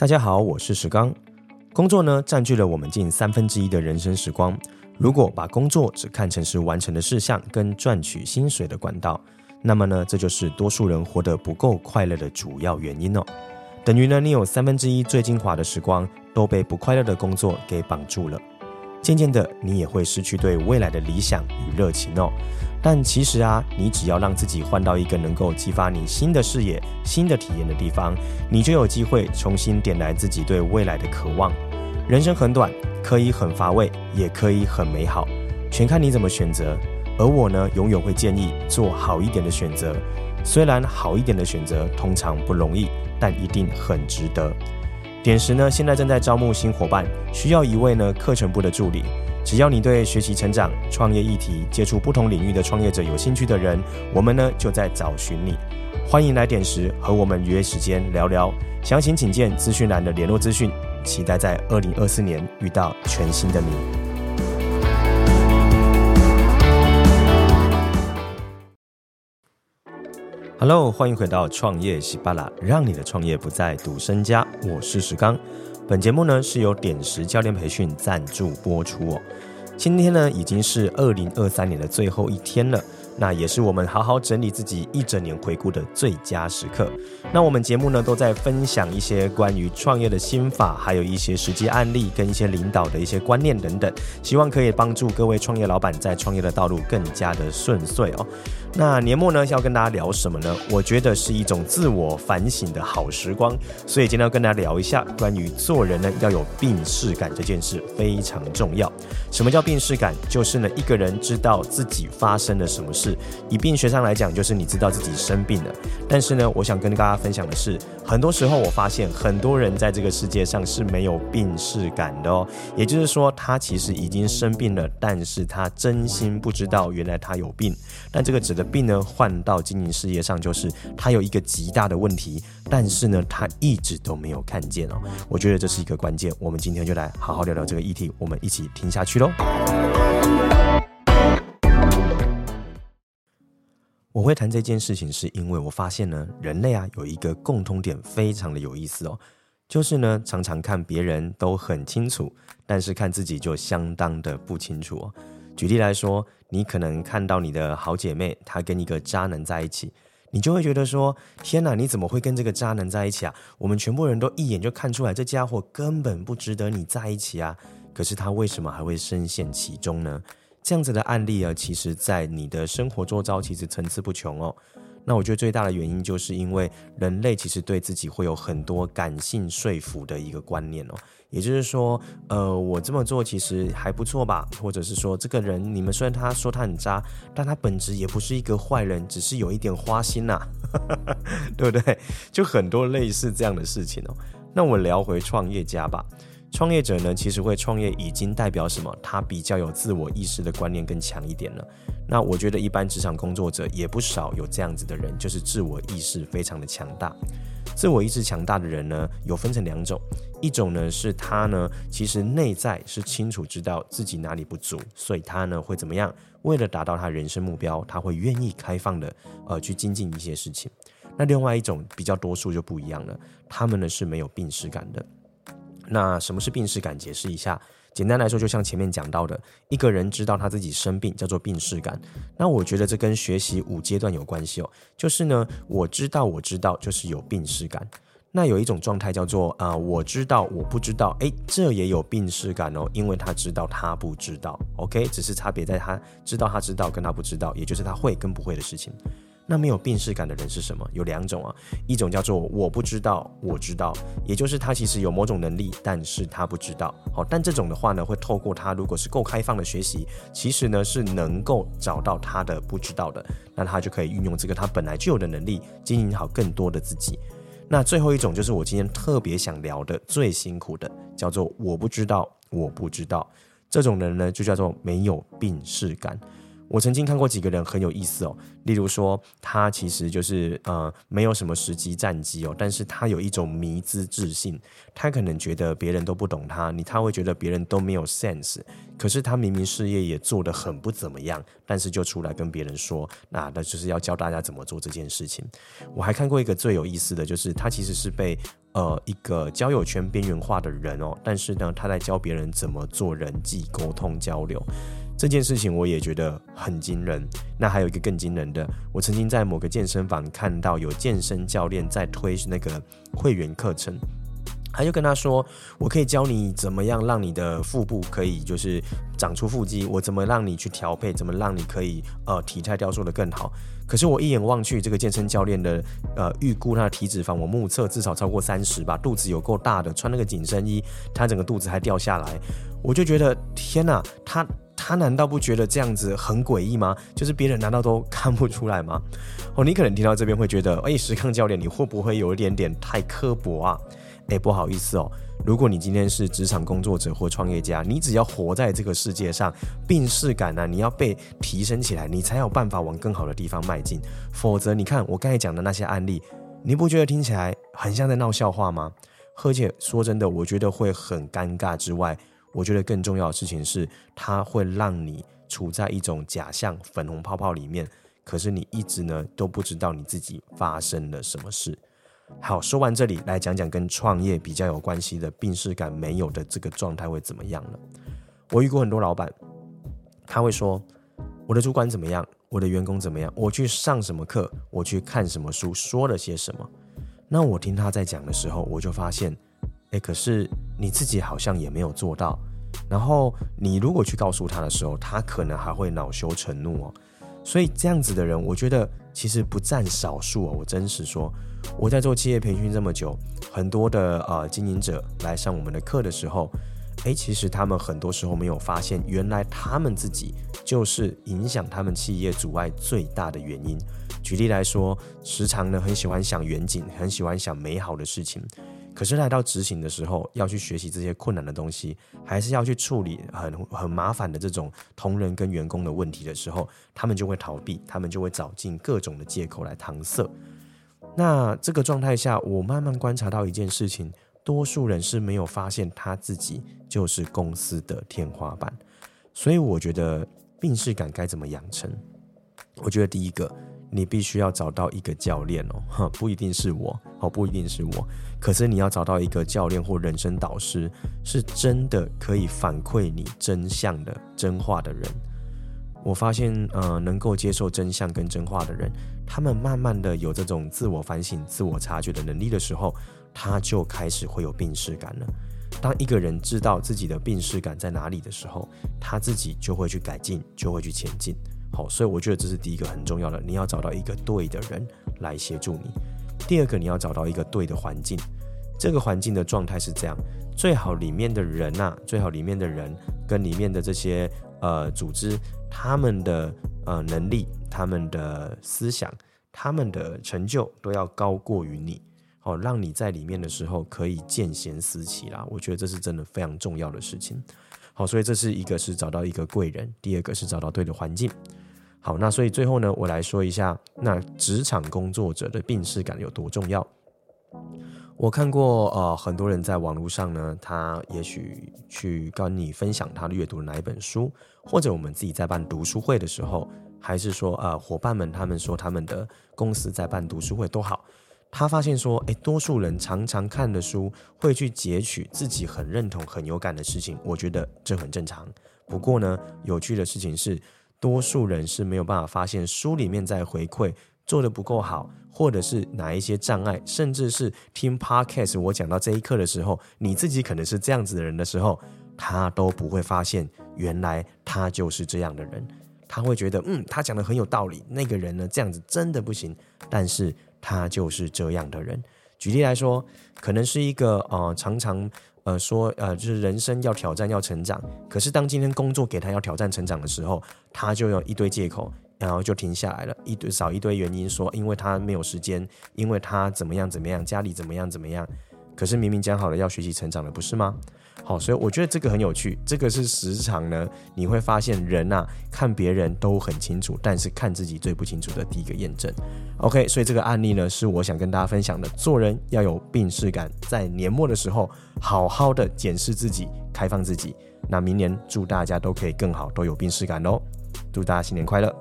大家好，我是石刚。工作呢，占据了我们近三分之一的人生时光。如果把工作只看成是完成的事项跟赚取薪水的管道，那么呢，这就是多数人活得不够快乐的主要原因哦。等于呢，你有三分之一最精华的时光都被不快乐的工作给绑住了。渐渐的，你也会失去对未来的理想与热情哦。但其实啊，你只要让自己换到一个能够激发你新的视野、新的体验的地方，你就有机会重新点燃自己对未来的渴望。人生很短，可以很乏味，也可以很美好，全看你怎么选择。而我呢，永远会建议做好一点的选择。虽然好一点的选择通常不容易，但一定很值得。点石呢，现在正在招募新伙伴，需要一位呢课程部的助理。只要你对学习成长、创业议题、接触不同领域的创业者有兴趣的人，我们呢就在找寻你。欢迎来点石，和我们约时间聊聊。详情请见资讯栏的联络资讯。期待在二零二四年遇到全新的你。Hello，欢迎回到创业喜巴拉，让你的创业不再赌身家。我是石刚。本节目呢是由点石教练培训赞助播出哦。今天呢已经是二零二三年的最后一天了。那也是我们好好整理自己一整年回顾的最佳时刻。那我们节目呢，都在分享一些关于创业的心法，还有一些实际案例跟一些领导的一些观念等等，希望可以帮助各位创业老板在创业的道路更加的顺遂哦。那年末呢，要跟大家聊什么呢？我觉得是一种自我反省的好时光，所以今天要跟大家聊一下关于做人呢要有病识感这件事非常重要。什么叫病识感？就是呢一个人知道自己发生了什么事。以病学上来讲，就是你知道自己生病了。但是呢，我想跟大家分享的是，很多时候我发现很多人在这个世界上是没有病视感的哦。也就是说，他其实已经生病了，但是他真心不知道原来他有病。但这个指的病呢，换到经营事业上，就是他有一个极大的问题，但是呢，他一直都没有看见哦。我觉得这是一个关键。我们今天就来好好聊聊这个议题，我们一起听下去喽。我会谈这件事情，是因为我发现呢，人类啊有一个共通点，非常的有意思哦，就是呢常常看别人都很清楚，但是看自己就相当的不清楚哦。举例来说，你可能看到你的好姐妹她跟一个渣男在一起，你就会觉得说：天哪，你怎么会跟这个渣男在一起啊？我们全部人都一眼就看出来，这家伙根本不值得你在一起啊！可是他为什么还会深陷其中呢？这样子的案例啊，其实，在你的生活周遭，其实层出不穷哦。那我觉得最大的原因，就是因为人类其实对自己会有很多感性说服的一个观念哦。也就是说，呃，我这么做其实还不错吧？或者是说，这个人，你们虽然他说他很渣，但他本质也不是一个坏人，只是有一点花心呐，对不对？就很多类似这样的事情哦。那我聊回创业家吧。创业者呢，其实会创业已经代表什么？他比较有自我意识的观念更强一点了。那我觉得一般职场工作者也不少有这样子的人，就是自我意识非常的强大。自我意识强大的人呢，有分成两种，一种呢是他呢其实内在是清楚知道自己哪里不足，所以他呢会怎么样？为了达到他人生目标，他会愿意开放的呃去精进一些事情。那另外一种比较多数就不一样了，他们呢是没有病识感的。那什么是病识感？解释一下，简单来说，就像前面讲到的，一个人知道他自己生病，叫做病识感。那我觉得这跟学习五阶段有关系哦。就是呢，我知道，我知道，就是有病识感。那有一种状态叫做啊、我知道，我不知道，诶，这也有病识感哦，因为他知道他不知道。OK，只是差别在他知道他知道跟他不知道，也就是他会跟不会的事情。那没有病识感的人是什么？有两种啊，一种叫做我不知道，我知道，也就是他其实有某种能力，但是他不知道。好，但这种的话呢，会透过他如果是够开放的学习，其实呢是能够找到他的不知道的，那他就可以运用这个他本来就有的能力，经营好更多的自己。那最后一种就是我今天特别想聊的最辛苦的，叫做我不知道，我不知道。这种人呢就叫做没有病识感。我曾经看过几个人很有意思哦，例如说他其实就是呃没有什么实际战绩哦，但是他有一种迷之自信，他可能觉得别人都不懂他，你他会觉得别人都没有 sense，可是他明明事业也做得很不怎么样，但是就出来跟别人说，那那就是要教大家怎么做这件事情。我还看过一个最有意思的就是他其实是被呃一个交友圈边缘化的人哦，但是呢他在教别人怎么做人际沟通交流。这件事情我也觉得很惊人。那还有一个更惊人的，我曾经在某个健身房看到有健身教练在推那个会员课程，他就跟他说：“我可以教你怎么样让你的腹部可以就是长出腹肌，我怎么让你去调配，怎么让你可以呃体态雕塑得更好。”可是我一眼望去，这个健身教练的呃预估他的体脂肪，我目测至少超过三十吧，肚子有够大的，穿那个紧身衣，他整个肚子还掉下来，我就觉得天哪，他。他难道不觉得这样子很诡异吗？就是别人难道都看不出来吗？哦，你可能听到这边会觉得，哎，石康教练，你会不会有一点点太刻薄啊？哎，不好意思哦，如果你今天是职场工作者或创业家，你只要活在这个世界上，病识感呢、你要被提升起来，你才有办法往更好的地方迈进。否则，你看我刚才讲的那些案例，你不觉得听起来很像在闹笑话吗？而且说真的，我觉得会很尴尬之外。我觉得更重要的事情是，它会让你处在一种假象粉红泡泡里面，可是你一直呢都不知道你自己发生了什么事。好，说完这里，来讲讲跟创业比较有关系的病识感没有的这个状态会怎么样了。我遇过很多老板，他会说我的主管怎么样，我的员工怎么样，我去上什么课，我去看什么书，说了些什么。那我听他在讲的时候，我就发现。哎，可是你自己好像也没有做到。然后你如果去告诉他的时候，他可能还会恼羞成怒哦。所以这样子的人，我觉得其实不占少数哦。我真实说，我在做企业培训这么久，很多的呃经营者来上我们的课的时候，哎，其实他们很多时候没有发现，原来他们自己就是影响他们企业阻碍最大的原因。举例来说，时常呢很喜欢想远景，很喜欢想美好的事情。可是来到执行的时候，要去学习这些困难的东西，还是要去处理很很麻烦的这种同仁跟员工的问题的时候，他们就会逃避，他们就会找尽各种的借口来搪塞。那这个状态下，我慢慢观察到一件事情：多数人是没有发现他自己就是公司的天花板。所以我觉得病视感该怎么养成？我觉得第一个。你必须要找到一个教练哦，哈，不一定是我，哦，不一定是我，可是你要找到一个教练或人生导师，是真的可以反馈你真相的真话的人。我发现，呃，能够接受真相跟真话的人，他们慢慢的有这种自我反省、自我察觉的能力的时候，他就开始会有病识感了。当一个人知道自己的病识感在哪里的时候，他自己就会去改进，就会去前进。好，所以我觉得这是第一个很重要的，你要找到一个对的人来协助你。第二个，你要找到一个对的环境。这个环境的状态是这样：最好里面的人呐、啊，最好里面的人跟里面的这些呃组织，他们的呃能力、他们的思想、他们的成就都要高过于你。好，让你在里面的时候可以见贤思齐啦。我觉得这是真的非常重要的事情。好，所以这是一个是找到一个贵人，第二个是找到对的环境。好，那所以最后呢，我来说一下，那职场工作者的病视感有多重要。我看过呃很多人在网络上呢，他也许去跟你分享他阅读哪一本书，或者我们自己在办读书会的时候，还是说呃伙伴们他们说他们的公司在办读书会都好，他发现说，诶，多数人常常看的书会去截取自己很认同、很有感的事情，我觉得这很正常。不过呢，有趣的事情是。多数人是没有办法发现书里面在回馈做得不够好，或者是哪一些障碍，甚至是听 podcast 我讲到这一刻的时候，你自己可能是这样子的人的时候，他都不会发现原来他就是这样的人。他会觉得，嗯，他讲的很有道理，那个人呢这样子真的不行，但是他就是这样的人。举例来说，可能是一个呃常常。呃，说呃，就是人生要挑战，要成长。可是当今天工作给他要挑战成长的时候，他就有一堆借口，然后就停下来了，一堆找一堆原因说，因为他没有时间，因为他怎么样怎么样，家里怎么样怎么样。可是明明讲好了要学习成长的，不是吗？好，所以我觉得这个很有趣，这个是时常呢，你会发现人啊，看别人都很清楚，但是看自己最不清楚的第一个验证。OK，所以这个案例呢，是我想跟大家分享的，做人要有病视感，在年末的时候，好好的检视自己，开放自己。那明年祝大家都可以更好，都有病视感哦，祝大家新年快乐。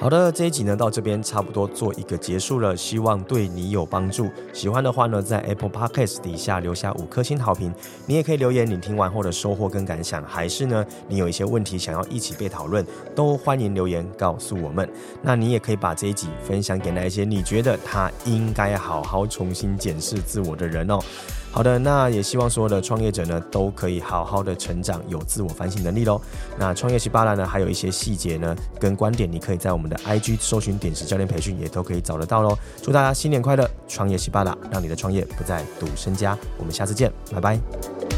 好的，这一集呢，到这边差不多做一个结束了，希望对你有帮助。喜欢的话呢，在 Apple Podcast 底下留下五颗星好评。你也可以留言你听完后的收获跟感想，还是呢，你有一些问题想要一起被讨论，都欢迎留言告诉我们。那你也可以把这一集分享给那一些你觉得他应该好好重新检视自我的人哦。好的，那也希望所有的创业者呢，都可以好好的成长，有自我反省能力喽。那创业十八啦呢，还有一些细节呢跟观点，你可以在我们的 IG 搜寻点石教练培训，也都可以找得到喽。祝大家新年快乐，创业十八啦，让你的创业不再赌身家。我们下次见，拜拜。